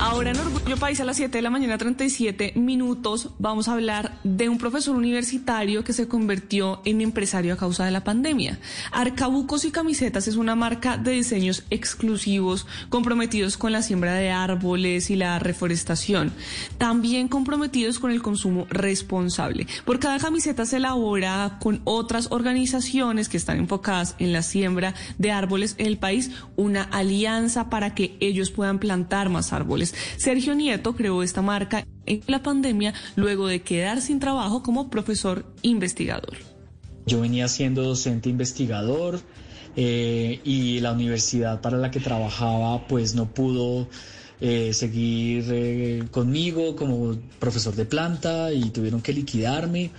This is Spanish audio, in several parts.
Ahora en Orgullo País a las 7 de la mañana 37 minutos vamos a hablar de un profesor universitario que se convirtió en empresario a causa de la pandemia. Arcabucos y Camisetas es una marca de diseños exclusivos comprometidos con la siembra de árboles y la reforestación, también comprometidos con el consumo responsable. Por cada camiseta se elabora con otras organizaciones que están enfocadas en la siembra de árboles en el país una alianza para que ellos puedan plantar más árboles. Sergio Nieto creó esta marca en la pandemia luego de quedar sin trabajo como profesor investigador. Yo venía siendo docente investigador eh, y la universidad para la que trabajaba pues no pudo eh, seguir eh, conmigo como profesor de planta y tuvieron que liquidarme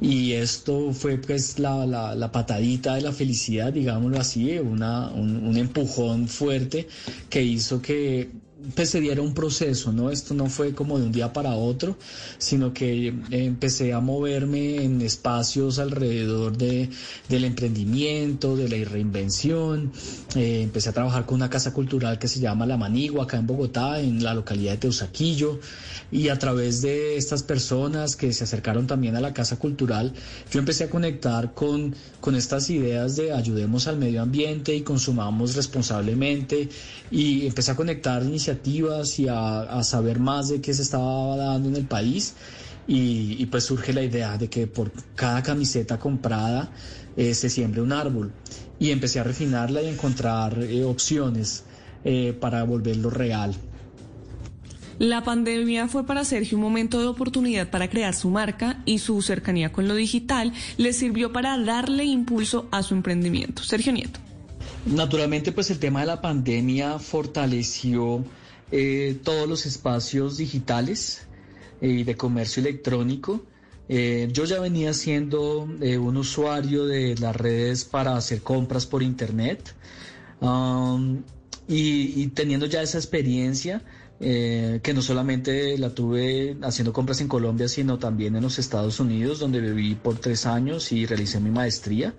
y esto fue pues la, patadita de la felicidad, digámoslo así, un empujón fuerte que hizo que se diera un proceso, ¿no? Esto no fue como de un día para otro, sino que empecé a moverme en espacios alrededor de, del emprendimiento, de la reinvención. Eh, empecé a trabajar con una casa cultural que se llama La Manigua, acá en Bogotá, en la localidad de Teusaquillo. Y a través de estas personas que se acercaron también a la casa cultural, yo empecé a conectar con, con estas ideas de ayudemos al medio ambiente y consumamos responsablemente. Y empecé a conectar iniciativas y a, saber más de qué se estaba dando en el país. Y, pues surge la idea de que por cada camiseta comprada eh, se siembre un árbol. Y empecé a refinarla y a encontrar eh, opciones eh, para volverlo real. La pandemia fue para Sergio un momento de oportunidad para crear su marca y su cercanía con lo digital le sirvió para darle impulso a su emprendimiento. Sergio Nieto. Naturalmente, pues el tema de la pandemia fortaleció eh, todos los espacios digitales eh, y de comercio electrónico. Eh, yo ya venía siendo un usuario de las redes para hacer compras por internet um, y, teniendo ya esa experiencia, que no solamente la tuve haciendo compras en Colombia, sino también en los Estados Unidos, donde viví por tres años y realicé mi maestría.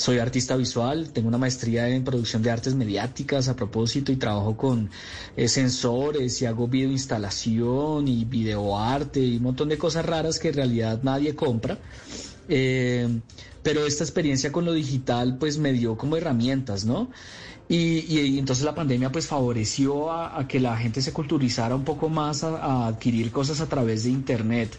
Soy artista visual, tengo una maestría en producción de artes mediáticas a propósito y trabajo con eh, sensores y hago videoinstalación y videoarte y un montón de cosas raras que en realidad nadie compra. Eh, pero esta experiencia con lo digital pues me dio como herramientas, ¿no? Y, entonces la pandemia pues favoreció a, que la gente se culturizara un poco más a adquirir cosas a través de Internet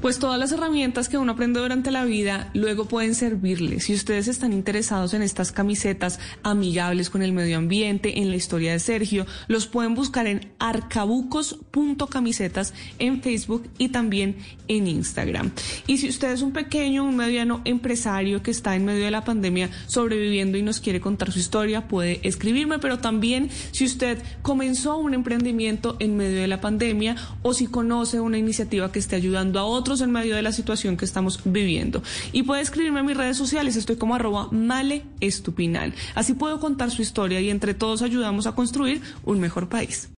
pues todas las herramientas que uno aprende durante la vida luego pueden servirle. Si ustedes están interesados en estas camisetas amigables con el medio ambiente, en la historia de Sergio, los pueden buscar en arcabucos.camisetas en Facebook y también en Instagram. Y si usted es un pequeño, un mediano empresario que está en medio de la pandemia sobreviviendo y nos quiere contar su historia, puede escribirme, pero también si usted comenzó un emprendimiento en medio de la pandemia o si conoce una iniciativa que esté ayudando a en medio de la situación que estamos viviendo. Y puede escribirme en mis redes sociales, estoy como arroba male estupinal. Así puedo contar su historia y entre todos ayudamos a construir un mejor país.